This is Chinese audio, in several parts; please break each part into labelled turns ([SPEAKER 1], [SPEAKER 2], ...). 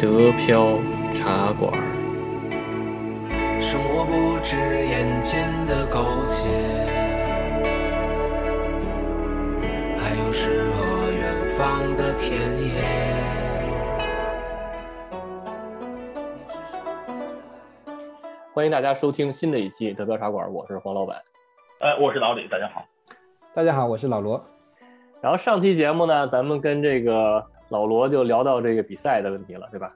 [SPEAKER 1] 德飘茶馆。
[SPEAKER 2] 生活不止眼前的苟且，还有诗和远方的田野。
[SPEAKER 1] 欢迎大家收听新的一期德飘茶馆，我是黄老板。
[SPEAKER 3] 哎，我是老李，大家好。
[SPEAKER 4] 大家好，我是老罗。
[SPEAKER 1] 然后上期节目呢，咱们跟这个老罗就聊到这个比赛的问题了，对吧？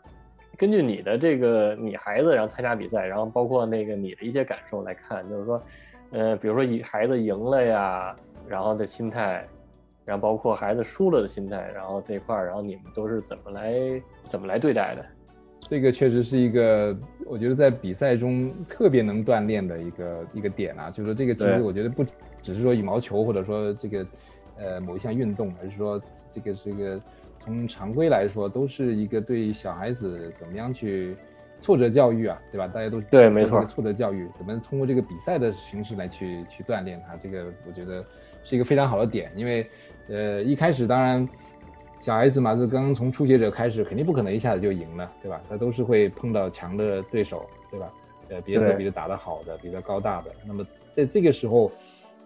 [SPEAKER 1] 根据你的这个你孩子然后参加比赛，然后包括那个你的一些感受来看，就是说，呃，比如说以孩子赢了呀，然后的心态，然后包括孩子输了的心态，然后这块儿，然后你们都是怎么来怎么来对待的？
[SPEAKER 4] 这个确实是一个，我觉得在比赛中特别能锻炼的一个一个点啊。就是说，这个其实我觉得不只是说羽毛球，或者说这个呃某一项运动，而是说这个这个从常规来说，都是一个对小孩子怎么样去挫折教育啊，对吧？大家都
[SPEAKER 1] 对，没错，
[SPEAKER 4] 挫折教育怎么通过这个比赛的形式来去去锻炼他，这个我觉得是一个非常好的点。因为呃一开始当然。小孩子嘛，就刚刚从初学者开始，肯定不可能一下子就赢了，对吧？他都是会碰到强的对手，对吧？呃，别的比他打得好的，比他高大的。那么在这个时候，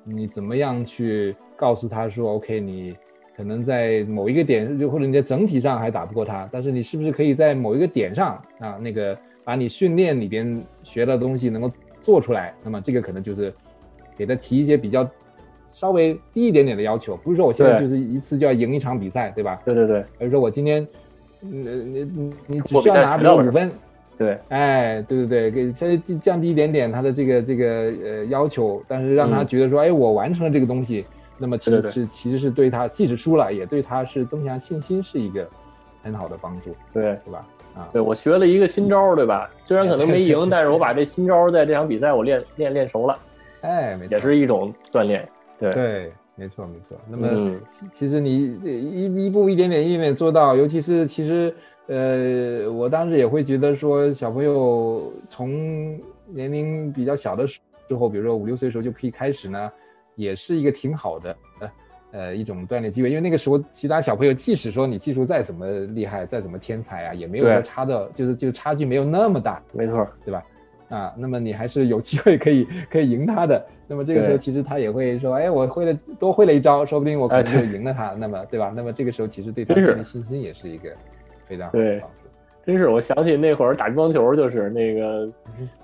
[SPEAKER 4] 你怎么样去告诉他说，OK，你可能在某一个点，就或者你在整体上还打不过他，但是你是不是可以在某一个点上啊，那个把你训练里边学的东西能够做出来？那么这个可能就是给他提一些比较。稍微低一点点的要求，不是说我现在就是一次就要赢一场比赛，对吧？
[SPEAKER 1] 对对对，
[SPEAKER 4] 而是说我今天，你你你你只需要拿到五分，
[SPEAKER 1] 对，
[SPEAKER 4] 哎，对对对，给稍微降低一点点他的这个这个呃要求，但是让他觉得说，哎，我完成了这个东西，那么其实是其实是对他，即使输了，也对他是增强信心，是一个很好的帮助，
[SPEAKER 1] 对，
[SPEAKER 4] 是吧？啊，
[SPEAKER 1] 对我学了一个新招，对吧？虽然可能没 赢，但是我把这新招在这场比赛我练练练熟了，
[SPEAKER 4] 哎，
[SPEAKER 1] 也是一种锻炼。
[SPEAKER 4] 对，没错没错。那么其实你一一步一点点一点点做到，尤其是其实呃，我当时也会觉得说，小朋友从年龄比较小的时候，比如说五六岁的时候就可以开始呢，也是一个挺好的呃呃一种锻炼机会。因为那个时候其他小朋友即使说你技术再怎么厉害，再怎么天才啊，也没有说差的，就是就差距没有那么大，
[SPEAKER 1] 没错，
[SPEAKER 4] 对吧？啊，那么你还是有机会可以 可以赢他的。那么这个时候，其实他也会说：“哎，我会了多会了一招，说不定我可能就赢了他。”那么，对吧？那么这个时候，其实对他建立信心也是一个非常好的帮助。
[SPEAKER 1] 真是，我想起那会儿打乒乓球，就是那个，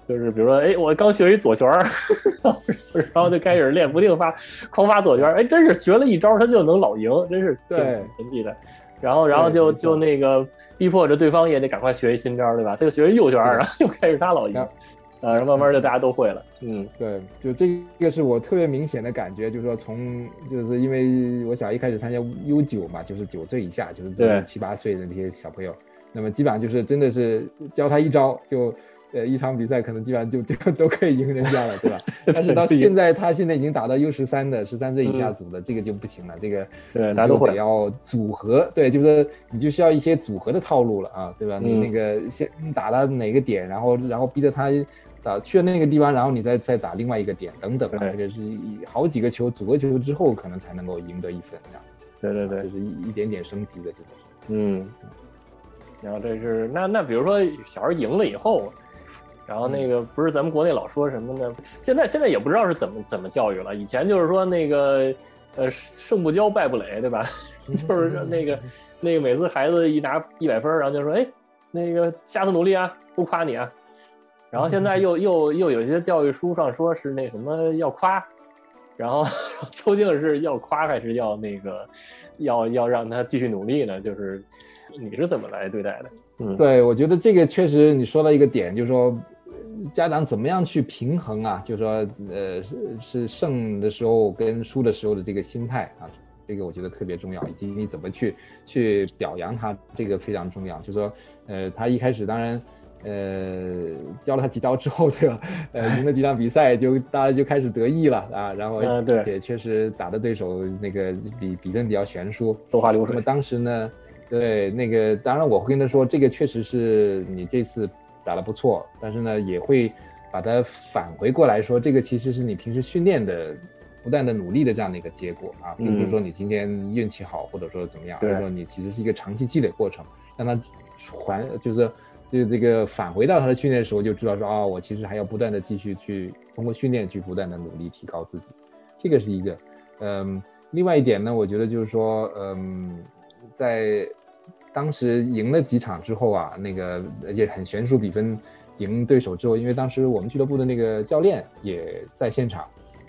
[SPEAKER 1] 就是比如说，哎，我刚学一左旋，然后就开始练，不定发，狂发左旋，哎，真是学了一招，他就能老赢，真是
[SPEAKER 4] 对
[SPEAKER 1] 神奇的。然后，然后就就那个逼迫着对方也得赶快学一新招，对吧？他就学一右旋，然后又开始他老赢。呃，然后慢慢的大家都会了。嗯，
[SPEAKER 4] 对，就这个是我特别明显的感觉，就是说从就是因为我想一开始参加 U 九嘛，就是九岁以下，就是七八岁的那些小朋友，那么基本上就是真的是教他一招，就呃一场比赛可能基本上就就都可以赢人家了，对吧？但是到现在他现在已经打到 U 十三的十三岁以下组的这个就不行了，这个
[SPEAKER 1] 大家都
[SPEAKER 4] 得要组合，对，就是你就需要一些组合的套路了啊，对吧？你那个先打到哪个点，然后然后逼着他。打去了那个地方，然后你再再打另外一个点，等等吧，这个是好几个球组合球之后，可能才能够赢得一分这样。
[SPEAKER 1] 对对对，
[SPEAKER 4] 就是一一点点升级的这种。
[SPEAKER 1] 嗯。然后这是那那比如说小孩赢了以后，然后那个不是咱们国内老说什么呢？现在现在也不知道是怎么怎么教育了。以前就是说那个呃胜不骄败不馁，对吧？就是那个那个每次孩子一拿一百分，然后就说哎那个下次努力啊，不夸你啊。然后现在又又又有些教育书上说是那什么要夸，然后 究竟是要夸还是要那个要要让他继续努力呢？就是你是怎么来对待的？
[SPEAKER 4] 嗯，对我觉得这个确实你说到一个点，就是说家长怎么样去平衡啊？就是说呃是是胜的时候跟输的时候的这个心态啊，这个我觉得特别重要，以及你怎么去去表扬他，这个非常重要。就是说呃他一开始当然。呃，教了他几招之后，对吧？呃，赢了几场比赛，就大家就开始得意了啊。然后也确实打的对手那个比比分比较悬殊，
[SPEAKER 1] 落花流水。
[SPEAKER 4] 那么当时呢，对那个当然我会跟他说，这个确实是你这次打得不错，但是呢，也会把它返回过来说，这个其实是你平时训练的不断的努力的这样的一个结果啊，并不是说你今天运气好或者说怎么样，而是说你其实是一个长期积累过程，让他。还就是就这个返回到他的训练的时候，就知道说啊、我其实还要不断的继续去通过训练去不断的努力提高自己，这个是一个。嗯，另外一点呢，我觉得就是说，嗯，在当时赢了几场之后啊，那个而且很悬殊比分赢对手之后，因为当时我们俱乐部的那个教练也在现场，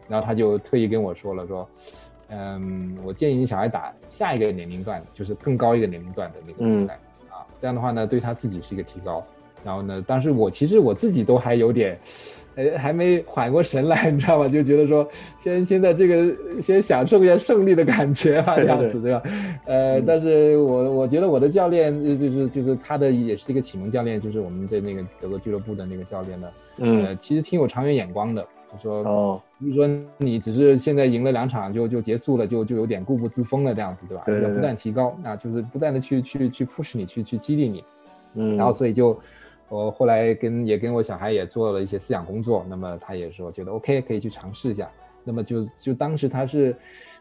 [SPEAKER 4] 然后他就特意跟我说了说，嗯，我建议你小孩打下一个年龄段，就是更高一个年龄段的那个比赛、啊，这样的话呢，对他自己是一个提高。然后呢，当时我其实我自己都还有点，呃，还没缓过神来，你知道吗？就觉得说，先现在这个先享受一下胜利的感觉吧，这样子对吧？呃，但是我我觉得我的教练呃就是就是他的也是一个启蒙教练，就是我们在那个德国俱乐部的那个教练呢，
[SPEAKER 1] 嗯
[SPEAKER 4] 呃，其实挺有长远眼光的。就说，
[SPEAKER 1] 哦，
[SPEAKER 4] 比如说你只是现在赢了两场就就结束了，就就有点固步自封了这样子，对吧？
[SPEAKER 1] 对对对
[SPEAKER 4] 要不断提高，啊，就是不断的去去去 push 你，去去激励你。
[SPEAKER 1] 嗯，
[SPEAKER 4] 然后所以就我后来跟也跟我小孩也做了一些思想工作，那么他也说觉得 OK 可以去尝试一下，那么就就当时他是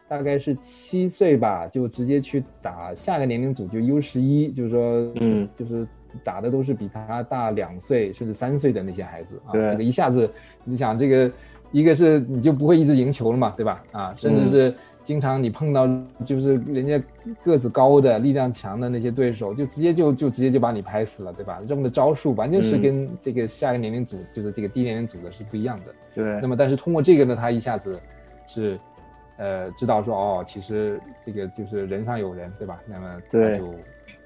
[SPEAKER 4] 大概是七岁吧，就直接去打下个年龄组就 U 十一，就是说
[SPEAKER 1] 嗯
[SPEAKER 4] 就是打的都是比他大两岁甚至三岁的那些孩子啊，
[SPEAKER 1] 对
[SPEAKER 4] 这个一下子你想这个一个是你就不会一直赢球了嘛，对吧？啊，甚至
[SPEAKER 1] 嗯
[SPEAKER 4] 是。经常你碰到就是人家个子高的、力量强的那些对手，就直接就就直接就把你拍死了，对吧？用的招数完全是
[SPEAKER 1] 嗯
[SPEAKER 4] 跟这个下一个年龄组，就是这个低年龄组的是不一样的。
[SPEAKER 1] 对
[SPEAKER 4] 那，么，但是通过这个呢，他一下子是呃知道说哦，其实这个就是人上有人，对吧？那么他
[SPEAKER 1] 对
[SPEAKER 4] 就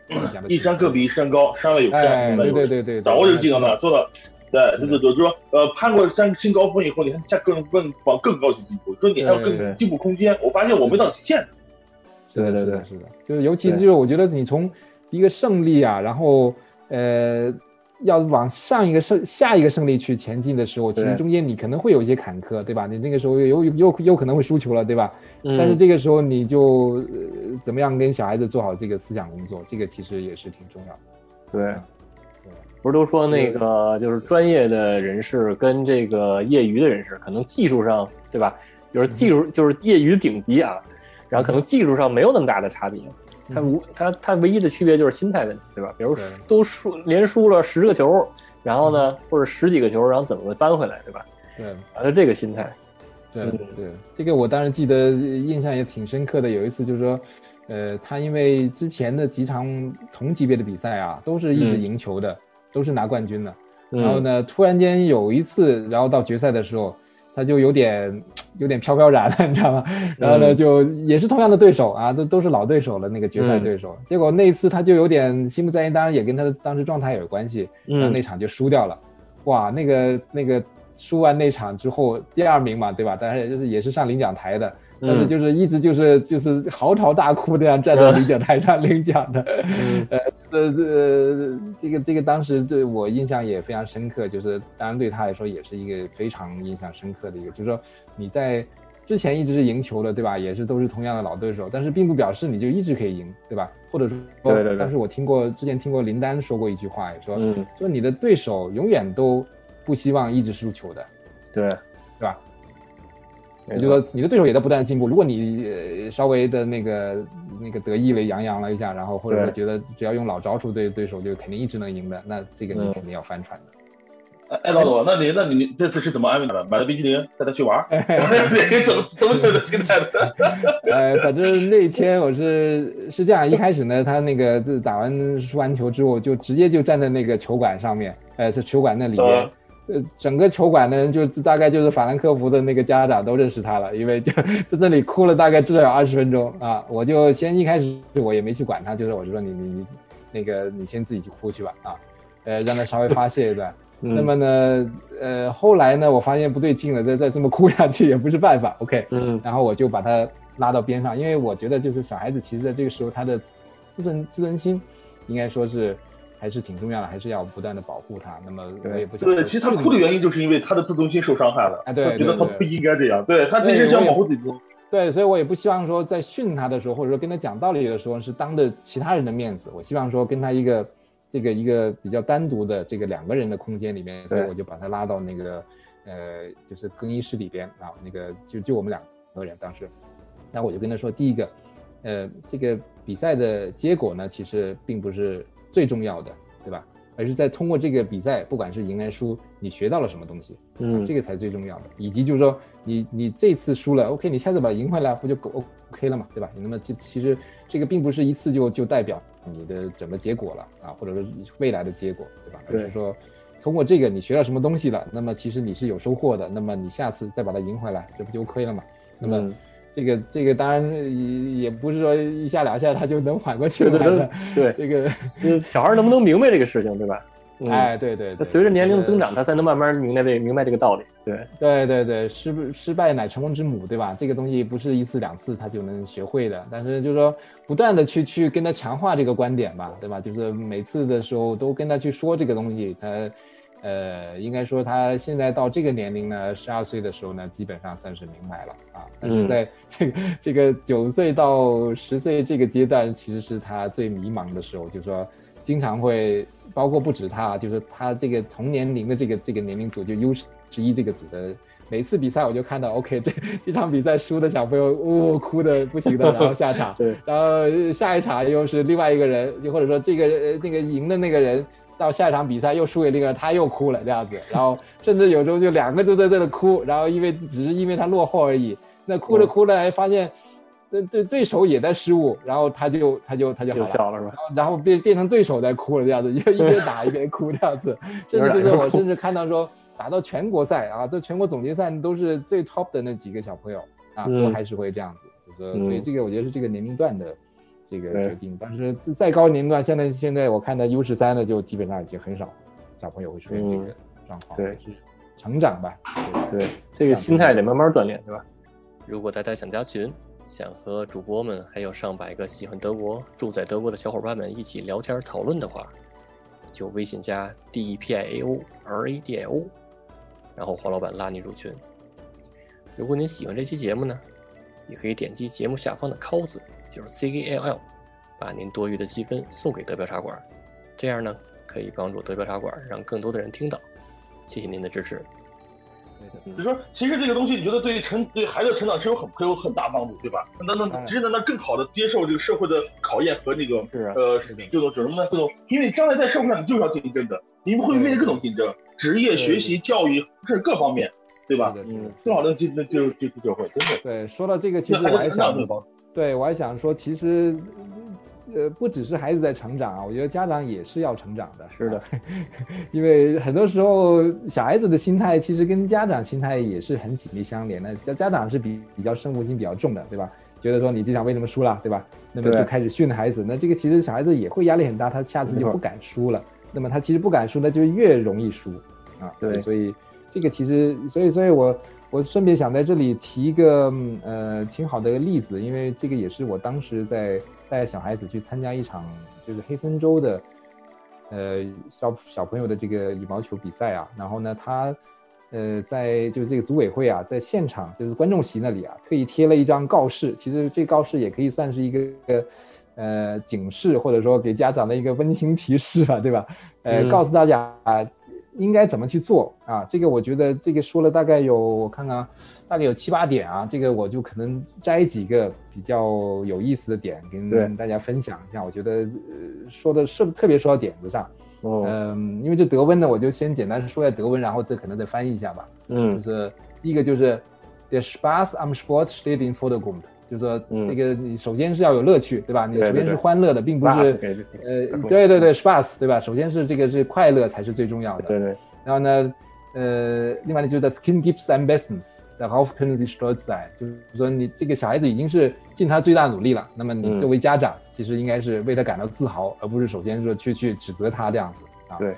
[SPEAKER 3] 一山更比一山高，山外有山，
[SPEAKER 4] 哎，对对对对，对
[SPEAKER 3] 掌握这个技能
[SPEAKER 4] 那
[SPEAKER 3] 呢，做到。对，对对对，就是说，呃，攀过山新高峰以后，你还下更更往更高级进步，说你还有
[SPEAKER 1] 对对
[SPEAKER 3] 更进步空间。我发现我没到极限呢。
[SPEAKER 4] 是的，
[SPEAKER 1] 对对
[SPEAKER 4] 是的，是的，就是尤其是就是我觉得你从一个胜利啊，然后呃要往上一个胜下一个胜利去前进的时候，其实中间你可能会有一些坎坷，对吧？你那个时候有有有有可能会输球了，对吧？但是
[SPEAKER 1] 嗯
[SPEAKER 4] 这个时候你就、呃、怎么样跟小孩子做好这个思想工作，这个其实也是挺重要的。
[SPEAKER 1] 对
[SPEAKER 4] 对，
[SPEAKER 1] 不是都说那个就是专业的人士跟这个业余的人士，可能技术上对吧？就是技术就是业余顶级啊，然后可能技术上没有那么大的差别。他无他他唯一的区别就是心态问题，对吧？比如
[SPEAKER 4] 对
[SPEAKER 1] 都输连输了十个球，然后呢或者十几个球，然后怎么扳回来，对吧？
[SPEAKER 4] 对
[SPEAKER 1] 啊，就这个心态。
[SPEAKER 4] 对
[SPEAKER 1] 嗯
[SPEAKER 4] 对，这个我当然记得，印象也挺深刻的。有一次就是说，呃，他因为之前的几场同级别的比赛啊，都是一直
[SPEAKER 1] 嗯
[SPEAKER 4] 赢球的，都是拿冠军的。
[SPEAKER 1] 嗯
[SPEAKER 4] 然后呢，突然间有一次，然后到决赛的时候，他就有点 有点飘飘然了，你知道吗？然后呢，
[SPEAKER 1] 嗯
[SPEAKER 4] 就也是同样的对手啊，都都是老对手了，那个决赛
[SPEAKER 1] 嗯
[SPEAKER 4] 对手。结果那一次他就有点心不在焉，当然也跟他的当时状态有关系，然后
[SPEAKER 1] 嗯
[SPEAKER 4] 那场就输掉了。哇，那个那个输完那场之后，第二名嘛，对吧？当然也就是也是上领奖台的，但是
[SPEAKER 1] 嗯
[SPEAKER 4] 就是一直就是就是嚎啕大哭那样站在领奖台上领奖的。
[SPEAKER 1] 嗯
[SPEAKER 4] 呃这这，这个这个当时对我印象也非常深刻，就是当然对他来说也是一个非常印象深刻的一个，就是说你在之前一直是赢球的，对吧？也是都是同样的老对手，但是并不表示你就一直可以赢，对吧？或者说，
[SPEAKER 1] 对对对
[SPEAKER 4] 但是我听过之前听过林丹说过一句话，也说、
[SPEAKER 1] 嗯，
[SPEAKER 4] 说你的对手永远都不希望一直输球的，
[SPEAKER 1] 对，
[SPEAKER 4] 对吧？
[SPEAKER 1] 没
[SPEAKER 4] 也就是说，你的对手也在不断的进步。如果你呃稍微的那个那个得意了洋洋了一下，然后或者说觉得只要用老招数，对对手就肯定一直能赢的，那这个你
[SPEAKER 1] 嗯
[SPEAKER 4] 肯定要翻船的。
[SPEAKER 3] 哎，哎，老总，那你那你这次是怎么安慰他的？买了冰淇淋带他去玩 怎么怎么怎么心态的？
[SPEAKER 4] 呃，反正那天我是是这样，一开始呢，他那个打完输完球之后，就直接就站在那个球馆上面，呃，在球馆那里面。呃，整个球馆的人就大概就是法兰克福的那个家长都认识他了，因为就 在那里哭了大概至少有二十分钟啊。我就先一开始我也没去管他，就是我就说你你你那个你先自己去哭去吧啊，呃，让他稍微发泄一段。
[SPEAKER 1] 嗯
[SPEAKER 4] 那么呢，呃，后来呢，我发现不对劲了，再再这么哭下去也不是办法。OK，
[SPEAKER 1] 嗯
[SPEAKER 4] 然后我就把他拉到边上，因为我觉得就是小孩子，其实在这个时候他的自尊自尊心，应该说是还是挺重要的，还是要不断的保护他。那么我也不想
[SPEAKER 3] 对，其实他哭的原因就是因为他的自尊心受伤害了，
[SPEAKER 4] 哎对
[SPEAKER 3] 他觉得他不应该这样，对他其实想保护自己。
[SPEAKER 4] 对，所以我也不希望说在训他的时候，或者说跟他讲道理的时候，是当着其他人的面子。我希望说跟他一个这个一个比较单独的这个两个人的空间里面，所以我就把他拉到那个呃就是更衣室里边啊，那个就就我们两个人当时，那我就跟他说，第一个，呃，这个比赛的结果呢，其实并不是最重要的，对吧？而是在通过这个比赛，不管是赢还是输，你学到了什么东西，
[SPEAKER 1] 嗯，
[SPEAKER 4] 这个才最重要的。以及就是说，你你这次输了，OK，你下次把它赢回来，不就 OK 了嘛，对吧？那么这其实这个并不是一次就就代表你的整个结果了啊，或者说未来的结果，对吧？而是说，通过这个你学到什么东西了，那么其实你是有收获的，那么你下次再把它赢回来，这不就 OK 了嘛？那么。这个这个当然也也不是说一下两下他就能缓过去
[SPEAKER 1] 的，对
[SPEAKER 4] 这个
[SPEAKER 1] 小孩能不能明白这个事情，对吧？
[SPEAKER 4] 哎，对对，
[SPEAKER 1] 对随着年龄增长，他才能慢慢明白这明白这个道理。对
[SPEAKER 4] 对对对，失失败乃成功之母，对吧？这个东西不是一次两次他就能学会的，但是就是说不断的去去跟他强化这个观点吧，对吧？就是每次的时候都跟他去说这个东西，他。呃，应该说他现在到这个年龄呢，十二岁的时候呢，基本上算是明白了啊。但是在这个这个九岁到十岁这个阶段，其实是他最迷茫的时候，就是说经常会，包括不止他，就是他这个同年龄的这个这个年龄组，就 U 十一这个组的，每次比赛我就看到，OK，这这场比赛输的小朋友呜哭的不行的，然后下场，
[SPEAKER 1] 对，
[SPEAKER 4] 然后下一场又是另外一个人，又或者说这个那个赢的那个人。到下一场比赛又输给那个，他又哭了这样子，然后甚至有时候就两个都在这里哭，然后因为只是因为他落后而已，那哭着哭着还发现，对对对手也在失误，然后他就他就他就
[SPEAKER 1] 好了，是吧？
[SPEAKER 4] 然后变变成对手在哭了这样子，就一边打一边哭这样子，甚至就是我甚至看到说打到全国赛啊，这全国总决赛都是最 top 的那几个小朋友啊，都还是会这样子，就是所以这个我觉得是这个年龄段的。这个决定，但是再高年龄段，现在现在我看的 U 十三的就基本上已经很少小朋友会出现这个状况，
[SPEAKER 1] 对，
[SPEAKER 4] 是成长吧，
[SPEAKER 1] 对，这个心态得慢慢锻炼，对吧？如果大家想加群，想和主播们还有上百个喜欢德国、住在德国的小伙伴们一起聊天讨论的话，就微信加 D E P I A O R A D I O，然后黄老板拉你入群。如果您喜欢这期节目呢，也可以点击节目下方的 “call” 字。就是 C K L L，把您多余的积分送给德标茶馆，这样呢可以帮助德标茶馆让更多的人听到。谢谢您的支持。
[SPEAKER 3] 你说其实这个东西，你觉得对于成对孩子的成长是有很会有很大帮助，对吧？那那其实呢，那更好的接受这个社会的考验和那个呃这种叫什么呢？这种因为将来在社会上你就是要竞争的，你们会面临各种竞争，职业、学习、教育甚至各方面，对吧？嗯，更好的竞争就就就会真的。
[SPEAKER 4] 对，说到这个，其实我还想。对，我还想说，其实，呃，不只是孩子在成长啊，我觉得家长也是要成长的。
[SPEAKER 1] 是的，
[SPEAKER 4] 因为很多时候小孩子的心态其实跟家长心态也是很紧密相连的。家家长是比比较胜负心比较重的，对吧？觉得说你这场为什么输了，对吧？那么就开始训孩子。那这个其实小孩子也会压力很大，他下次就不敢输了。那么他其实不敢输，那就越容易输啊。
[SPEAKER 1] 对，
[SPEAKER 4] 所以这个其实，所以，所以我。我顺便想在这里提一个呃挺好的例子，因为这个也是我当时在带小孩子去参加一场就是黑森州的呃小小朋友的这个羽毛球比赛啊，然后呢他呃在就是这个组委会啊在现场就是观众席那里啊特意贴了一张告示，其实这告示也可以算是一个呃警示或者说给家长的一个温馨提示吧，对吧？呃，告诉大家啊。应该怎么去做啊？这个我觉得这个说了大概有我看看，大概有七八点啊。这个我就可能摘几个比较有意思的点跟大家分享一下。我觉得呃说的是特别说到点子上。嗯，因为这德文呢，我就先简单说一下德文，然后这可能再翻译一下吧。
[SPEAKER 1] 嗯，
[SPEAKER 4] 就是第一个就是 der Spaß am Sport steht in Vordergrund。就是说，这个你首先是要有乐趣，对吧？你首先是欢乐的，并不是呃，对对对，spaß，对吧？首先是这个是快乐才是最重要的。
[SPEAKER 1] 对对。
[SPEAKER 4] 然后呢，呃，另外呢，就是 das Kind gibt sein Bestes，darauf können Sie stolz sein。就是说，你这个小孩子已经是尽他最大努力了，那么你作为家长，其实应该是为他感到自豪，而不是首先说去去指责他这样子啊。
[SPEAKER 1] 对。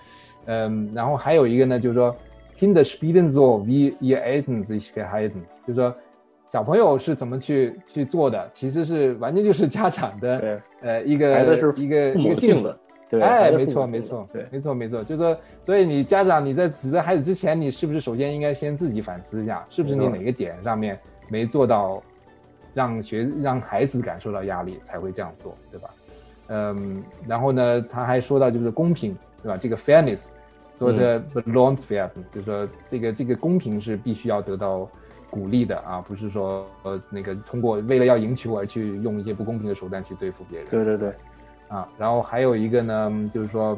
[SPEAKER 4] 嗯，然后还有一个呢，就是说，Kinder spielen so wie ihr Eltern sich verhalten，就是说。小朋友是怎么去去做的？其实是完全就是家长的，呃，一个一个一个镜子。
[SPEAKER 1] 对，
[SPEAKER 4] 哎，没错没错，对，没错没错。就是说，所以你家长你在指责孩子之前，你是不是首先应该先自己反思一下，是不是你哪个点上面没做到，让学让孩子感受到压力才会这样做，对吧？嗯，然后呢，他还说到就是公平，对吧？这个 fairness，做的 belongs fair，就是说这个这个公平是必须要得到。鼓励的啊，不是说呃那个通过为了要赢球而去用一些不公平的手段去对付别人。
[SPEAKER 1] 对对对，
[SPEAKER 4] 啊，然后还有一个呢，就是说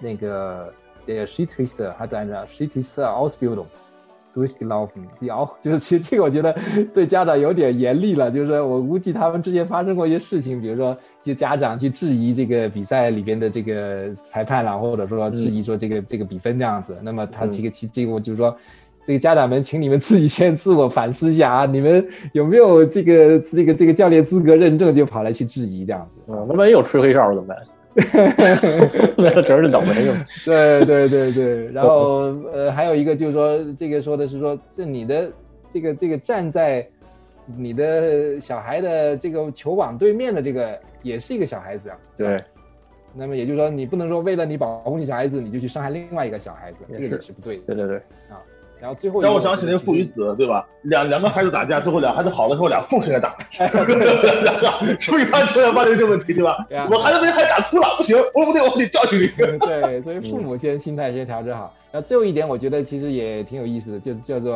[SPEAKER 4] 那个呃 s h i t t i s t hat eine s h i t t i s t Ausbildung durchgelaufen，die auch 就是其实这个我觉得对家长有点严厉了，就是说我估计他们之前发生过一些事情，比如说一些家长去质疑这个比赛里边的这个裁判啦，或者说质疑说这个这个比分这样子，那么他这个其这个就是说。这个家长们，请你们自己先自我反思一下啊！你们有没有这个这个这个教练资格认证，就跑来去质疑这样子？
[SPEAKER 1] 嗯，那万一有吹黑哨怎么办？那主要是倒霉用。
[SPEAKER 4] 对对对对，然后 呃，还有一个就是说，这个说的是说，这你的这个这个站在你的小孩的这个球网对面的这个，也是一个小孩子啊。
[SPEAKER 1] 对。
[SPEAKER 4] 那么也就是说，你不能说为了你保护你小孩子，你就去伤害另外一个小孩子，这个也是不对的。
[SPEAKER 1] 对对对。
[SPEAKER 4] 啊。然后最后
[SPEAKER 3] 让我想起那个父与子，对吧？两两个孩子打架，最后俩孩子好了之后，俩父亲 来打，是不是发现发生这个问题，对吧？我孩子被孩子打哭了，不行，我不对，我得教训你。
[SPEAKER 4] 对，所以父母先心态先调整好。然后最后一点，我觉得其实也挺有意思的，就叫做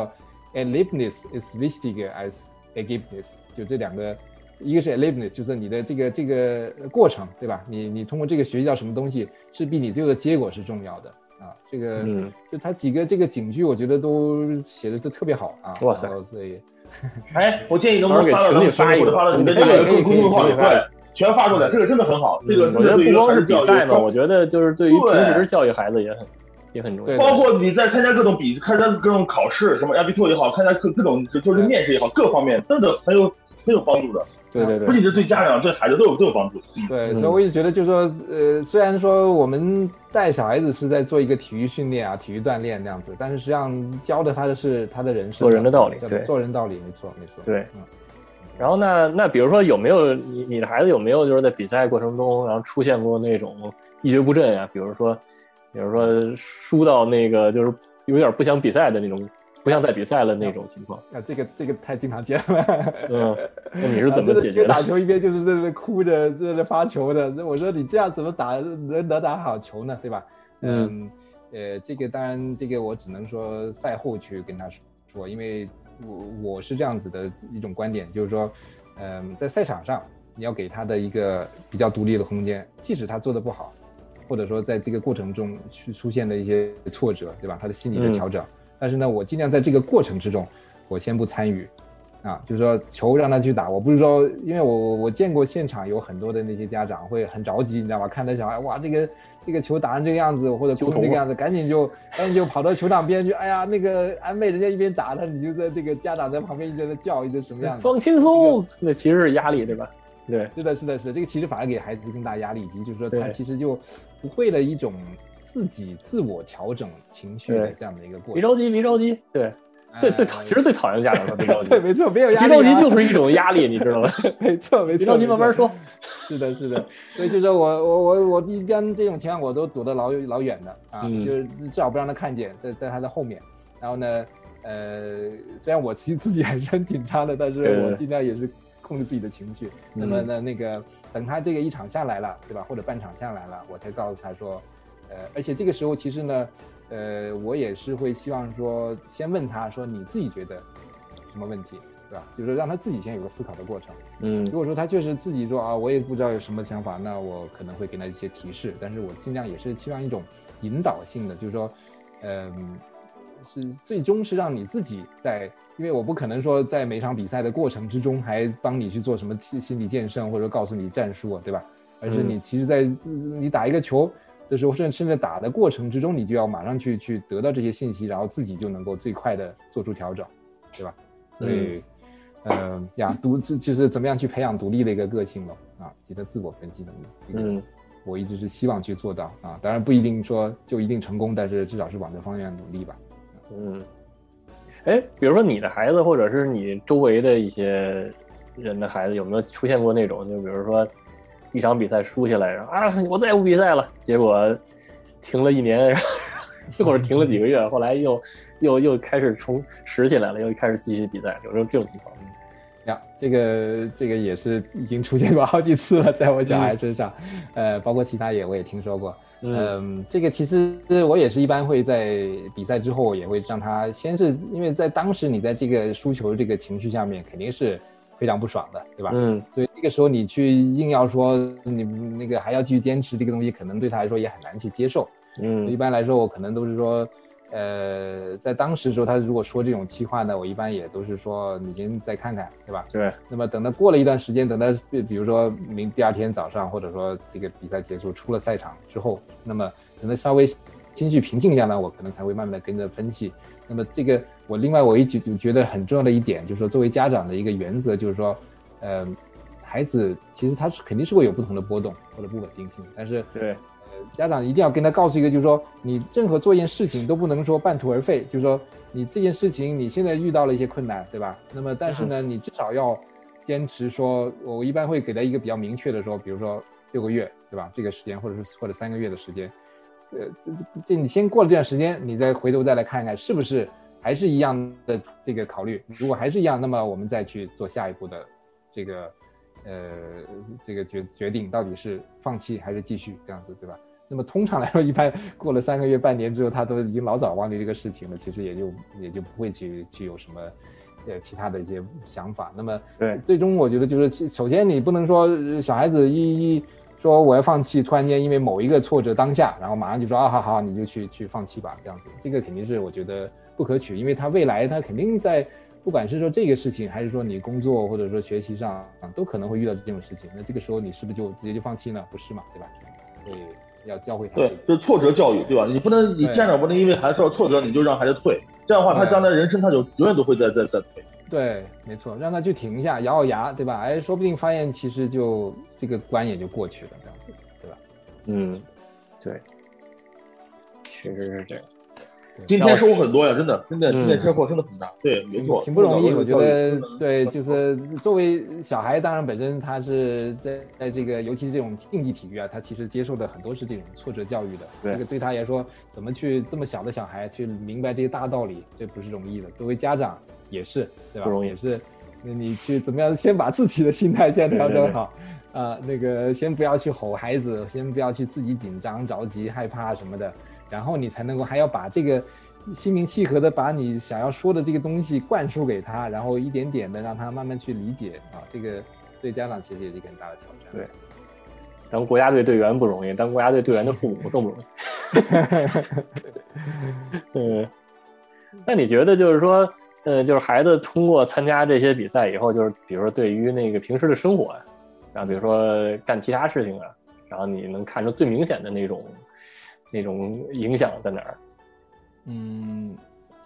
[SPEAKER 4] a l i v e n e s s is wichtiger as a g i v e n e s s 就这两个，一个是 a l i v e n e s s 就是你的这个这个过程，对吧？你你通过这个学习到什么东西，是比你最后的结果是重要的。啊，这个嗯就他几个这个警句，我觉得都写的都特别好啊！
[SPEAKER 1] 哇塞，
[SPEAKER 4] 所以，
[SPEAKER 3] 哎，我建议能不能给群里发一个，发到你的这个公众号里，对，全发出来，这个真的很好。这个
[SPEAKER 1] 我觉得不光是比赛嘛，我觉得就是对于平时教育孩子也很也很重要。
[SPEAKER 3] 包括你在参加各种比，参加各种考试，什么 ABT 也好，参加各各种就是面试也好，各方面真的很有很有帮助的。
[SPEAKER 1] 对对对，
[SPEAKER 3] 不仅是对家长，对孩子都有都有帮助。
[SPEAKER 4] 对，所以我一直觉得，就是说，呃，虽然说我们带小孩子是在做一个体育训练啊，体育锻炼那样子，但是实际上教的他的是他的人生，
[SPEAKER 1] 做人的道理，对，
[SPEAKER 4] 做人道理，没错没错。
[SPEAKER 1] 对，然后那那比如说有没有你你的孩子有没有就是在比赛过程中，然后出现过那种一蹶不振啊？比如说，比如说输到那个就是有点不想比赛的那种。不像在比赛了那种情况，
[SPEAKER 4] 啊，这个这个太经常见了。
[SPEAKER 1] 嗯，那你是怎么解决？
[SPEAKER 4] 打球一边就是在那哭着，在那发球的。那我说你这样怎么打能能打好球呢？对吧？嗯，呃，这个当然，这个我只能说赛后去跟他说，因为我我是这样子的一种观点，就是说，嗯，在赛场上你要给他的一个比较独立的空间，即使他做的不好，或者说在这个过程中去出现的一些挫折，对吧？他的心理的调整。但是呢，我尽量在这个过程之中，我先不参与，啊，就是说球让他去打，我不是说，因为我我我见过现场有很多的那些家长会很着急，你知道吧？看到小孩，哇，这个这个球打成这个样子，或者球成这个样子，赶紧就赶紧就 跑到球场边去，哎呀，那个安慰人家一边打他，你就在这个家长在旁边一直在叫，一直什么样子？
[SPEAKER 1] 放轻松，那其实是压力，对吧？对，
[SPEAKER 4] 是的，是的，是的这个其实反而给孩子更大压力，以及就是说他其实就不会了一种。自己自我调整情绪的这样的一个过程，
[SPEAKER 1] 别着急，别着急。对，最最讨，其实最讨厌家长了，别着急。
[SPEAKER 4] 对，没错，没有压力。
[SPEAKER 1] 别着急就是一种压力，你知道吗？
[SPEAKER 4] 没错，没错。
[SPEAKER 1] 别着急，慢慢说。
[SPEAKER 4] 是的，是的。所以就是我，我，我，我一般这种情况我都躲得老老远的啊，就是至少不让他看见，在在他的后面。然后呢，呃，虽然我其实自己还是很紧张的，但是我尽量也是控制自己的情绪。那么呢，那个等他这个一场下来了，对吧？或者半场下来了，我才告诉他说。呃，而且这个时候其实呢，呃，我也是会希望说，先问他说你自己觉得什么问题，对吧？就是让他自己先有个思考的过程。
[SPEAKER 1] 嗯，如
[SPEAKER 4] 果说他确实自己说啊，我也不知道有什么想法，那我可能会给他一些提示，但是我尽量也是期望一种引导性的，就是说，嗯，是最终是让你自己在，因为我不可能说在每场比赛的过程之中还帮你去做什么心理建设或者告诉你战术，对吧？而是你其实，在你打一个球。的时候，甚甚至打的过程之中，你就要马上去去得到这些信息，然后自己就能够最快的做出调整，对吧？所以，呃呀，独这就是怎么样去培养独立的一个个性了啊，及他自我分析能力。嗯，我一直是希望去做到啊，当然不一定说就一定成功，但是至少是往这方面努力吧。
[SPEAKER 1] 嗯，哎，比如说你的孩子，或者是你周围的一些人的孩子，有没有出现过那种，就比如说？一场比赛输下来，然后啊，我再也不比赛了。结果停了一年，一会儿停了几个月，后来又又又开始重拾起来了，又开始继续比赛。有时候这种情况，
[SPEAKER 4] 呀，这个这个也是已经出现过好几次了，在我小孩身上，呃，包括其他也我也听说过。嗯，这个其实我也是一般会在比赛之后也会让他先是因为在当时你在这个输球这个情绪下面肯定是非常不爽的，对吧？
[SPEAKER 1] 嗯，
[SPEAKER 4] 所以这个时候你去硬要说你那个还要继续坚持这个东西，可能对他来说也很难去接受。
[SPEAKER 1] 嗯，
[SPEAKER 4] 一般来说我可能都是说。呃，在当时的时候，他如果说这种气话呢，我一般也都是说你先再看看，对吧？
[SPEAKER 1] 对。
[SPEAKER 4] 那么等到过了一段时间，等到比如说明第二天早上，或者说这个比赛结束出了赛场之后，那么可能稍微情绪平静一下来，我可能才会慢慢的跟着分析。那么这个我另外我一直觉得很重要的一点就是说，作为家长的一个原则就是说，呃，孩子其实他是肯定是会有不同的波动或者不稳定性，但是
[SPEAKER 1] 对。
[SPEAKER 4] 呃家长一定要跟他告诉一个，就是说你任何做一件事情都不能说半途而废，就是说你这件事情你现在遇到了一些困难，对吧？那么但是呢，你至少要坚持说，我一般会给他一个比较明确的说，比如说六个月，对吧？这个时间或者是或者三个月的时间，呃，这这你先过了这段时间，你再回头再来看看是不是还是一样的这个考虑，如果还是一样，那么我们再去做下一步的这个呃这个决决定，到底是放弃还是继续这样子，对吧？那么通常来说，一般过了三个月、半年之后，他都已经老早忘记这个事情了，其实也就也就不会去去有什么，呃，其他的一些想法。那么，
[SPEAKER 1] 对，
[SPEAKER 4] 最终我觉得就是，首先你不能说小孩子一一说我要放弃，突然间因为某一个挫折当下，然后马上就说啊好好，你就去去放弃吧，这样子，这个肯定是我觉得不可取，因为他未来他肯定在，不管是说这个事情，还是说你工作或者说学习上，都可能会遇到这种事情。那这个时候你是不是就直接就放弃呢？不是嘛，对吧？对。要教会他，
[SPEAKER 3] 对，就挫折教育，对吧？你不能，你家长不能因为孩子受挫折，你就让孩子退，这样的话，他将来人生他就永远都会在在在退。
[SPEAKER 4] 对，没错，让他去停一下，咬咬牙，对吧？哎，说不定发现其实就这个关也就过去了，这样子，对吧？
[SPEAKER 1] 嗯，对，确实是这样。
[SPEAKER 3] 今天收获很多呀，真的，真的，今天收获真的很大。对，没错，
[SPEAKER 4] 挺不容易。我觉得，对，就是作为小孩，当然本身他是在在这个，尤其是这种竞技体育啊，他其实接受的很多是这种挫折教育的。这个对他来说，怎么去这么小的小孩去明白这些大道理，这不是容易的。作为家长也是，对吧？
[SPEAKER 1] 不容易。
[SPEAKER 4] 也是，你去怎么样，先把自己的心态先调整好啊，那个先不要去吼孩子，先不要去自己紧张、着急、害怕什么的。然后你才能够还要把这个心平气和的把你想要说的这个东西灌输给他，然后一点点的让他慢慢去理解啊，这个对家长其实也是一个很大的挑战。
[SPEAKER 1] 对，当国家队队员不容易，当国家队队员的父母更不容易。嗯，那你觉得就是说，呃，就是孩子通过参加这些比赛以后，就是比如说对于那个平时的生活啊，然后比如说干其他事情啊，然后你能看出最明显的那种。那种影响在哪儿？
[SPEAKER 4] 嗯，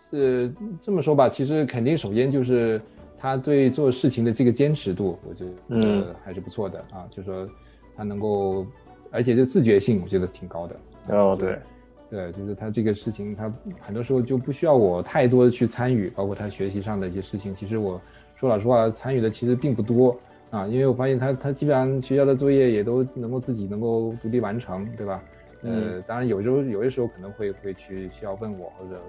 [SPEAKER 4] 是这么说吧，其实肯定首先就是他对做事情的这个坚持度，我觉得还是不错的啊。就说他能够，而且这自觉性，我觉得挺高的。
[SPEAKER 1] 哦，对，
[SPEAKER 4] 对，就是他这个事情，他很多时候就不需要我太多的去参与，包括他学习上的一些事情。其实我说老实话，参与的其实并不多啊，因为我发现他他基本上学校的作业也都能够自己能够独立完成，对吧？呃，当然有时候有些时候可能会会去需要问我或者，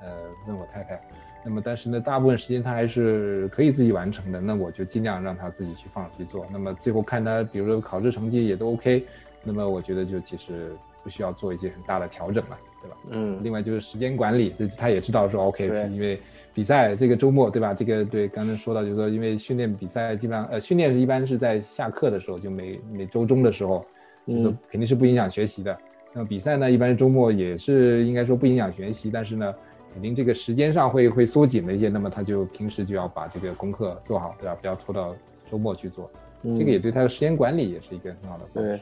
[SPEAKER 4] 呃，问我太太，那么但是呢，大部分时间他还是可以自己完成的，那我就尽量让他自己去放手去做。那么最后看他，比如说考试成绩也都 OK，那么我觉得就其实不需要做一些很大的调整了，对吧？
[SPEAKER 1] 嗯。
[SPEAKER 4] 另外就是时间管理，他也知道说 OK，因为比赛这个周末，对吧？这个对刚才说到就是说，因为训练比赛基本上呃训练是一般是在下课的时候，就每每周中的时候，嗯，肯定是不影响学习的。那比赛呢，一般是周末也是应该说不影响学习，但是呢，肯定这个时间上会会缩紧了一些。那么他就平时就要把这个功课做好，对吧？不要拖到周末去做。这个也对他的时间管理也是一个很好的。
[SPEAKER 1] 对。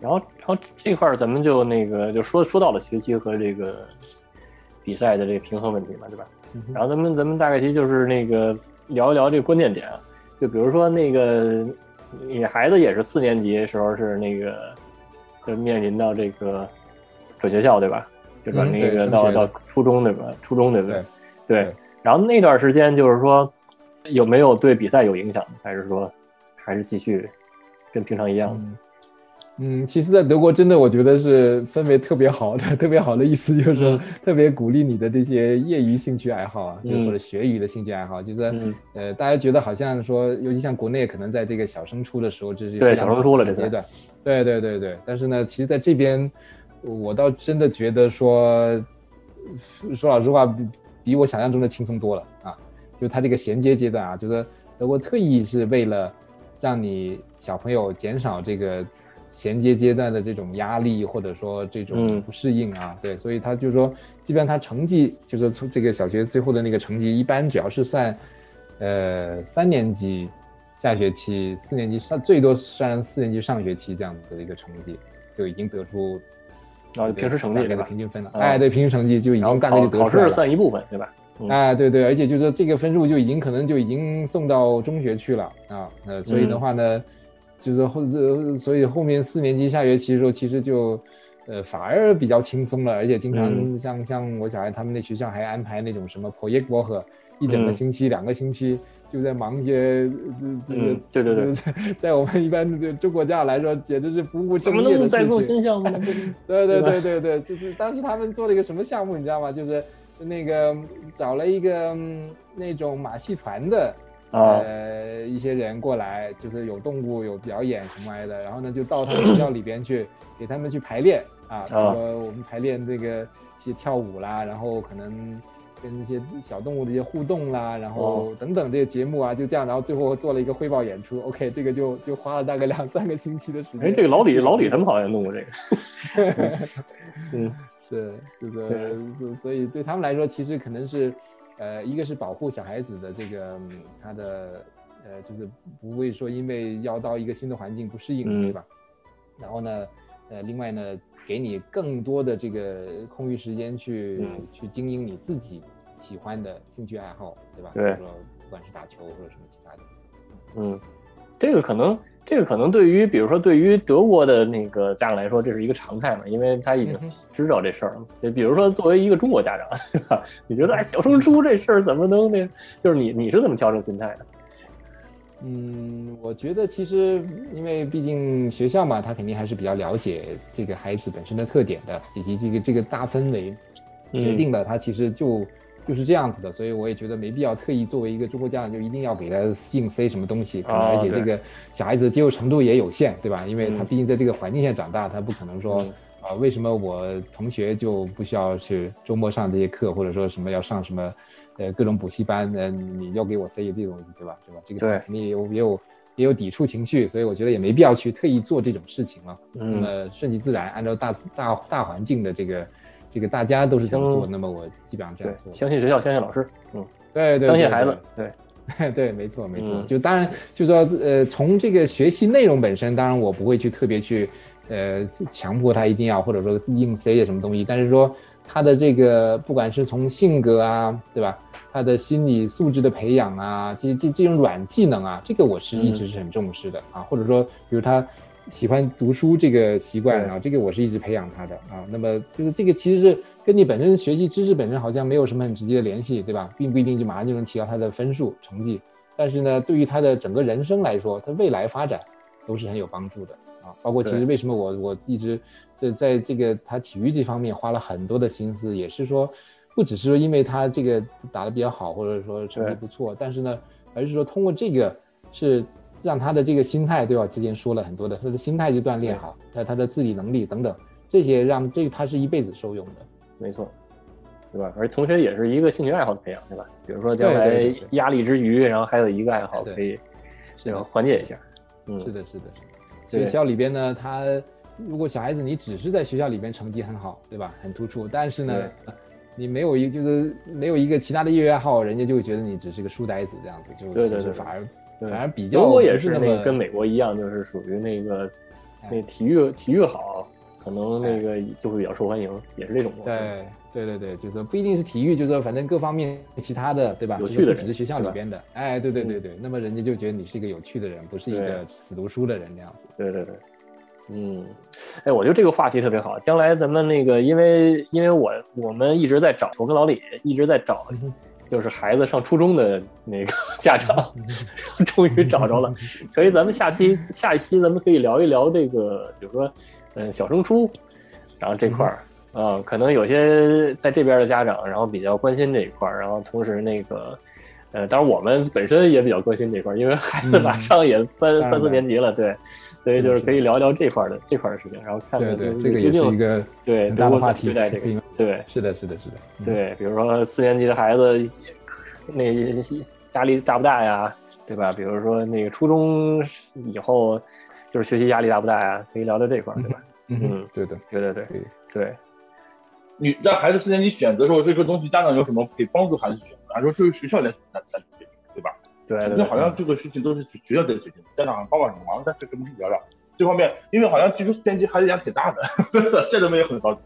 [SPEAKER 1] 然后，然后这块儿咱们就那个就说说到了学习和这个比赛的这个平衡问题嘛，对吧？然后咱们咱们大概其实就是那个聊一聊这个关键点，就比如说那个你孩子也是四年级时候是那个。就面临到这个转学校，对吧？就转那个到到初中，对吧？初中，对不对？对。然后那段时间，就是说有没有对比赛有影响？还是说还是继续跟平常一样？
[SPEAKER 4] 嗯，其实，在德国真的，我觉得是氛围特别好的，特别好的意思就是说，特别鼓励你的这些业余兴趣爱好啊，就或者学余的兴趣爱好，就是呃，大家觉得好像说，尤其像国内，可能在这个小升初的时候，这是
[SPEAKER 1] 对小升初了这
[SPEAKER 4] 阶段。对对对对，但是呢，其实在这边，我倒真的觉得说，说老实话，比比我想象中的轻松多了啊。就他这个衔接阶段啊，就是德国特意是为了让你小朋友减少这个衔接阶段的这种压力，或者说这种不适应啊，对，所以他就是说，基本上他成绩就是从这个小学最后的那个成绩，一般只要是算，呃，三年级下学期，四年级上最多算四年级上学期这样子的一个成绩，就已经得出。
[SPEAKER 1] 然后平时成绩
[SPEAKER 4] 对吧？平均分了，哎，对，平均成绩就已经大概就得出
[SPEAKER 1] 来了。考试算一部分，对吧？
[SPEAKER 4] 哎，对对，而且就是这个分数就已经可能就已经送到中学去了啊。呃，所以的话呢，就是后呃，所以后面四年级下学期的时候，其实就呃反而比较轻松了，而且经常像像我小孩他们那学校还安排那种什么 project work，一整个星期、两个星期。就在忙一些，这个
[SPEAKER 1] 对对对，
[SPEAKER 4] 在我们一般的中国家来说，简直是不务正业
[SPEAKER 1] 的事情。在做新项目？
[SPEAKER 4] 对对对对对，就是当时他们做了一个什么项目，你知道吗？就是那个找了一个那种马戏团的呃一些人过来，就是有动物有表演什么来的，然后呢就到他们学校里边去给他们去排练啊，比如说我们排练这个一些跳舞啦，然后可能。跟那些小动物的一些互动啦，然后等等这些节目啊，就这样，然后最后做了一个汇报演出。OK，这个就就花了大概两三个星期的时间。
[SPEAKER 1] 哎，这个老李老李他们好像弄过这个。
[SPEAKER 4] 嗯，是这个，所以对他们来说，其实可能是，呃，一个是保护小孩子的这个他的呃，就是不会说因为要到一个新的环境不适应，对吧？然后呢，呃，另外呢。给你更多的这个空余时间去去经营你自己喜欢的兴趣爱好，对吧？
[SPEAKER 1] 对，
[SPEAKER 4] 说不管是打球或者什么其他的。
[SPEAKER 1] 嗯，这个可能，这个可能对于比如说对于德国的那个家长来说，这是一个常态嘛，因为他已经知道这事儿了。就比如说作为一个中国家长，对吧？你觉得哎，小升初这事儿怎么能那？就是你你是怎么调整心态的？
[SPEAKER 4] 嗯，我觉得其实，因为毕竟学校嘛，他肯定还是比较了解这个孩子本身的特点的，以及这个这个大氛围决定了他其实就就是这样子的，所以我也觉得没必要特意作为一个中国家长就一定要给他硬塞什么东西，可能而且这个小孩子的接受程度也有限，对吧？因为他毕竟在这个环境下长大，他不可能说啊，为什么我同学就不需要去周末上这些课，或者说什么要上什么？呃，各种补习班，嗯，你要给我塞这种东西，对吧？对吧？这个肯定也有也有也有抵触情绪，所以我觉得也没必要去特意做这种事情了。那么顺其自然，按照大大大环境的这个这个大家都是怎么做，那么我基本上这样做。
[SPEAKER 1] 相信学校，相信老师，嗯，
[SPEAKER 4] 对对，
[SPEAKER 1] 相信孩子，对
[SPEAKER 4] 对，没错没错。就当然就说呃，从这个学习内容本身，当然我不会去特别去呃强迫他一定要或者说硬塞些什么东西，但是说他的这个不管是从性格啊，对吧？他的心理素质的培养啊，这这这种软技能啊，这个我是一直是很重视的啊。或者说，比如他喜欢读书这个习惯啊，这个我是一直培养他的啊。那么就是这个其实是跟你本身学习知识本身好像没有什么很直接的联系，对吧？并不一定就马上就能提高他的分数成绩。但是呢，对于他的整个人生来说，他未来发展都是很有帮助的啊。包括其实为什么我我一直在在这个他体育这方面花了很多的心思，也是说。不只是说因为他这个打得比较好，或者说成绩不错，但是呢，而是说通过这个是让他的这个心态，对吧？之前说了很多的，他的心态就锻炼好，他他的自理能力等等，这些让这个他是一辈子受用的，
[SPEAKER 1] 没错，对吧？而同学也是一个兴趣爱好的培养，对吧？比如说将来压力之余，然后还有一个爱好可以这样缓解一下。
[SPEAKER 4] 嗯，是的，是的，学校里边呢，他如果小孩子你只是在学校里边成绩很好，对吧？很突出，但是呢。你没有一就是没有一个其他的业余爱好，人家就会觉得你只是个书呆子这样子，就其实反而反而比较。
[SPEAKER 1] 德国也
[SPEAKER 4] 是
[SPEAKER 1] 那个跟美国一样，就是属于那个那体育体育好，可能那个就会比较受欢迎，也是这种。
[SPEAKER 4] 对对对对，就是不一定是体育，就是反正各方面其他的，对吧？
[SPEAKER 1] 有趣的
[SPEAKER 4] 只是学校里边的，哎，对对对对，那么人家就觉得你是一个有趣的人，不是一个死读书的人那样子。
[SPEAKER 1] 对对对。嗯，哎，我觉得这个话题特别好。将来咱们那个，因为因为我我们一直在找，我跟老李一直在找，就是孩子上初中的那个 家长，终于找着了。所以咱们下期 下一期咱们可以聊一聊这个，比如说，嗯，小升初，然后这块儿啊，可能有些在这边的家长，然后比较关心这一块儿，然后同时那个，呃，当然我们本身也比较关心这块儿，因为孩子马上也三三四年级了，对。所以就是可以聊聊这块的这块的事情，然后看看
[SPEAKER 4] 对对，这个也是一个
[SPEAKER 1] 对
[SPEAKER 4] 很大的话题。
[SPEAKER 1] 对待这个，对，
[SPEAKER 4] 是的，是的，是的。
[SPEAKER 1] 对，比如说四年级的孩子，那压力大不大呀？对吧？比如说那个初中以后，就是学习压力大不大呀？可以聊聊这块，对吧？
[SPEAKER 4] 嗯，对的，
[SPEAKER 1] 对对对对。
[SPEAKER 3] 你让孩子四年级选择的时候，这个东西家长有什么可以帮助孩子选择？还是说这是学校来来来对？
[SPEAKER 1] 对，
[SPEAKER 3] 那好像这个事情都是学校在决定，家长帮帮忙。但是跟我们聊聊这方面，因为好像其实四年级孩子压力挺大的，这方面也很着急。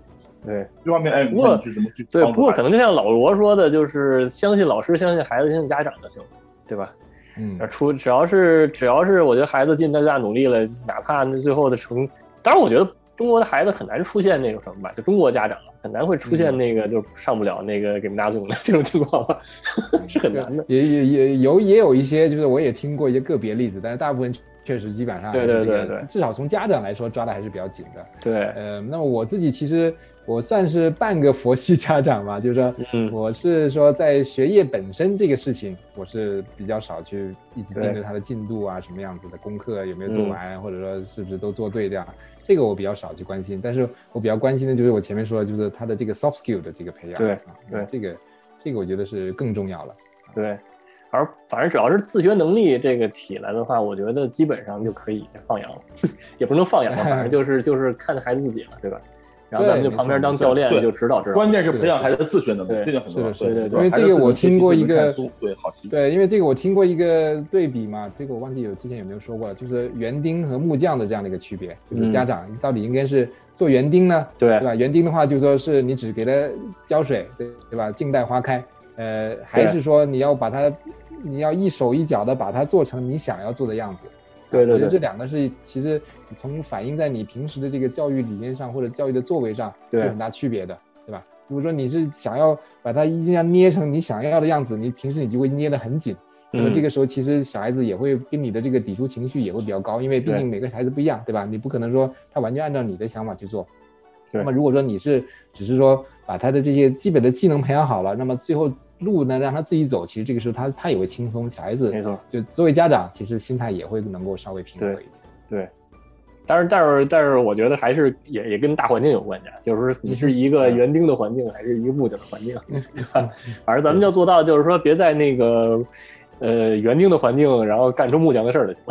[SPEAKER 1] 对，
[SPEAKER 3] 这方面哎，
[SPEAKER 1] 不过？对，不过可能就像老罗说的，就是相信老师，相信孩子，相信家长就行了，对吧？
[SPEAKER 4] 嗯，
[SPEAKER 1] 出只要是只要是我觉得孩子尽他大努力了，哪怕那最后的成，当然我觉得。中国的孩子很难出现那种什么吧，就中国家长很难会出现那个就上不了那个给大总的这种情况吧，是很难的。
[SPEAKER 4] 也也也有也有一些，就是我也听过一些个别例子，但是大部分确实基本上
[SPEAKER 1] 对对对对，
[SPEAKER 4] 至少从家长来说抓的还是比较紧的。
[SPEAKER 1] 对，
[SPEAKER 4] 呃，那么我自己其实我算是半个佛系家长吧，就是说，我是说在学业本身这个事情，我是比较少去一直盯着他的进度啊，什么样子的功课有没有做完，或者说是不是都做对这样。这个我比较少去关心，但是我比较关心的就是我前面说的，就是他的这个 soft skill 的这个培养。
[SPEAKER 1] 对，对，
[SPEAKER 4] 这个，这个我觉得是更重要了。
[SPEAKER 1] 对，而反正只要是自学能力这个起来的话，我觉得基本上就可以放养了，也不能放养了，反正就是就是看孩子自己了，对吧？然后咱们就旁边当教练，就指导指导。
[SPEAKER 3] 关键是培养孩子自学能力，这个很重要。
[SPEAKER 1] 对对对，
[SPEAKER 4] 因为这个我听过一个，
[SPEAKER 3] 对，好奇。
[SPEAKER 4] 对，因为这个我听过一个对比嘛，这个我忘记有之前有没有说过，就是园丁和木匠的这样的一个区别，就是家长到底应该是做园丁呢？
[SPEAKER 1] 对，
[SPEAKER 4] 对吧？园丁的话，就说是你只给他浇水，对对吧？静待花开。呃，还是说你要把它，你要一手一脚的把它做成你想要做的样子。
[SPEAKER 1] 对对对，
[SPEAKER 4] 这两个是其实从反映在你平时的这个教育理念上或者教育的作为上是有很大区别的，对吧？如果说你是想要把它一定要捏成你想要的样子，你平时你就会捏得很紧，那么这个时候其实小孩子也会跟你的这个抵触情绪也会比较高，因为毕竟每个孩子不一样，对吧？你不可能说他完全按照你的想法去做。那么如果说你是只是说把他的这些基本的技能培养好了，那么最后路呢让他自己走，其实这个时候他他也会轻松。小孩子
[SPEAKER 1] 没错，
[SPEAKER 4] 就作为家长，其实心态也会能够稍微平和一点。
[SPEAKER 1] 对，但是但是但是我觉得还是也也跟大环境有关系，就是说你是一个园丁的环境，还是一个木匠的环境，对吧？反正咱们要做到，就是说别在那个。呃，园丁的环境，然后干出木匠的事儿就
[SPEAKER 4] 行。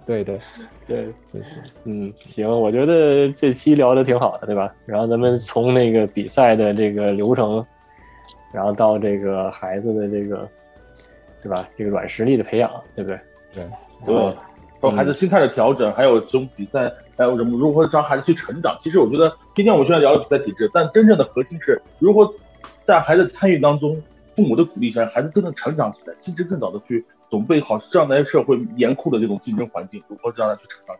[SPEAKER 4] 对 对
[SPEAKER 1] 对，
[SPEAKER 4] 确实，
[SPEAKER 1] 嗯，行，我觉得这期聊的挺好的，对吧？然后咱们从那个比赛的这个流程，然后到这个孩子的这个，对吧？这个软实力的培养，对不对？
[SPEAKER 4] 对
[SPEAKER 3] 对，到孩子心态的调整，还有从比赛，还有什么如何让孩子去成长。其实我觉得今天我们虽然聊了比赛体制，但真正的核心是如何在孩子参与当中。父母的鼓励下，孩子真的成长起来，甚至更早的去准备好这样的社会严酷的这种竞争环境，如何让他去成长。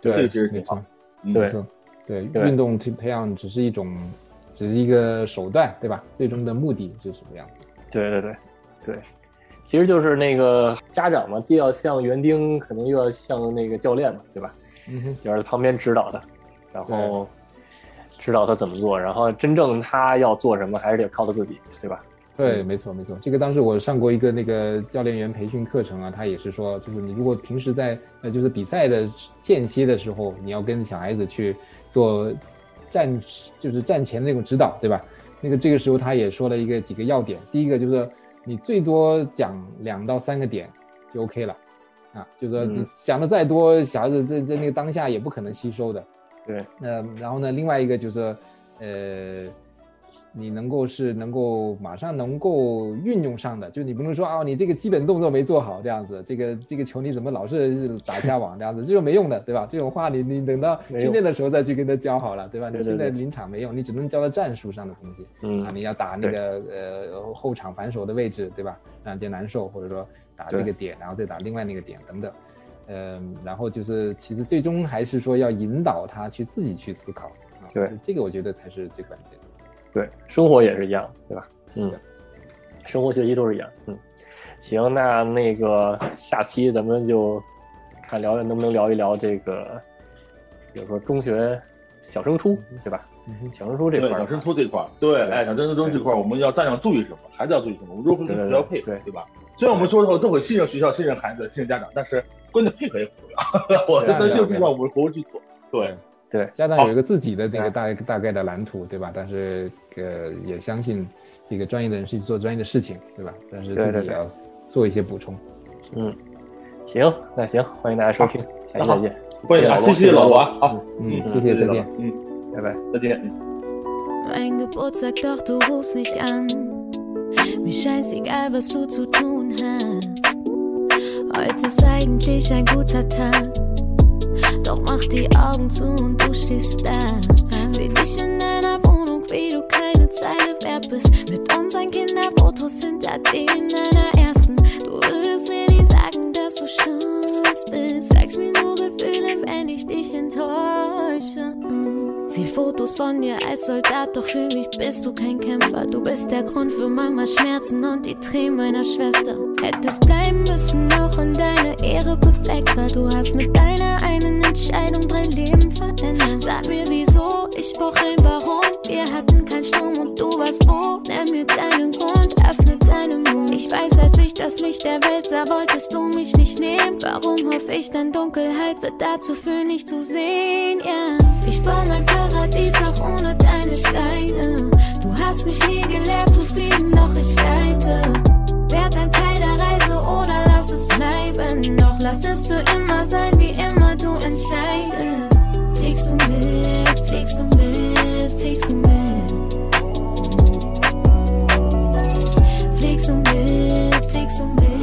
[SPEAKER 4] 对，
[SPEAKER 3] 这个其实挺好。
[SPEAKER 4] 没错，对，运动培培养只是一种，只是一个手段，对吧？最终的目的是什么样子？
[SPEAKER 1] 对对对对，其实就是那个家长嘛，既要像园丁，可能又要像那个教练嘛，对吧？
[SPEAKER 4] 嗯哼，
[SPEAKER 1] 要是旁边指导他，然后指导他怎么做，然后真正他要做什么，还是得靠他自己，对吧？
[SPEAKER 4] 对，没错没错，这个当时我上过一个那个教练员培训课程啊，他也是说，就是你如果平时在呃就是比赛的间歇的时候，你要跟小孩子去做站就是站前的那种指导，对吧？那个这个时候他也说了一个几个要点，第一个就是你最多讲两到三个点就 OK 了，啊，就是说你讲的再多，小孩子在在那个当下也不可能吸收的。
[SPEAKER 1] 对，
[SPEAKER 4] 那然后呢，另外一个就是呃。你能够是能够马上能够运用上的，就你不能说啊，你这个基本动作没做好这样子，这个这个球你怎么老是打下网这样子，这就没用的，对吧？这种话你你等到训练的时候再去跟他教好了，对吧？你现在临场没用，你只能教他战术上的东西。
[SPEAKER 1] 嗯
[SPEAKER 4] 啊，你要打那个呃后场反手的位置，对吧？让人难受，或者说打这个点，然后再打另外那个点等等。嗯，然后就是其实最终还是说要引导他去自己去思考啊。
[SPEAKER 1] 对，
[SPEAKER 4] 这个我觉得才是最关键。
[SPEAKER 1] 对，生活也是一样，对吧？嗯，生活学习都是一样。嗯，行，那那个下期咱们就看聊能不能聊一聊这个，比如说中学小升初，对吧？小升初这块，
[SPEAKER 3] 小升初这块，对，哎，小升初这块，我们要家长注意什么？孩子要注意什么？我们如何跟学校配合，对吧？虽然我们说的都会信任学校、信任孩子、信任家长，但是关键配合也很重要。我在这个地方我们活去做，对。
[SPEAKER 1] 对，
[SPEAKER 4] 家长有一个自己的那个大大概的蓝图，对吧？但是呃，也相信这个专业的人去做专业的事情，对吧？但是自己也要做一些补充。
[SPEAKER 1] 嗯，行，那行，欢迎大家收听，下期再见。
[SPEAKER 3] 欢迎
[SPEAKER 1] 老
[SPEAKER 3] 谢谢老王，好，
[SPEAKER 4] 嗯，谢谢，再见，
[SPEAKER 3] 嗯，
[SPEAKER 1] 拜拜，
[SPEAKER 3] 再见。
[SPEAKER 5] Mein Geburtstag, doch du rufst nicht an. Mir scheißegal, was du zu tun hast. Heute ist eigentlich ein guter Tag. Doch mach die Augen zu und du stehst da. Seh dich in deiner Wohnung, wie du keine Zeile wert bist. Mit unseren Kinderfotos hinter denen deiner Sieh Fotos von dir als Soldat, doch für mich bist du kein Kämpfer. Du bist der Grund für Mamas Schmerzen und die Tränen meiner Schwester. Hättest bleiben müssen, auch in deine Ehre befleckt war. Du hast mit deiner einen Entscheidung drei Leben verändert. Sag mir wieso, ich brauch ein Warum. Wir hatten keinen Strom und du warst wo. Nenn mir deinen Grund, öffne deinen Mund. Ich weiß, als ich das Licht der Welt sah, wolltest du mich nicht nehmen. Warum hoffe ich denn, Dunkelheit wird dazu führen, nicht zu sehen, ja. Yeah. Ich baue mein Paradies auch ohne deine Steine. Du hast mich nie gelehrt zu fliegen, doch ich leite. Werd ein Teil der Reise oder lass es bleiben. Doch lass es für immer sein, wie immer du entscheidest. Fliegst du mit, fliegst du mit, fliegst du mit. makes a.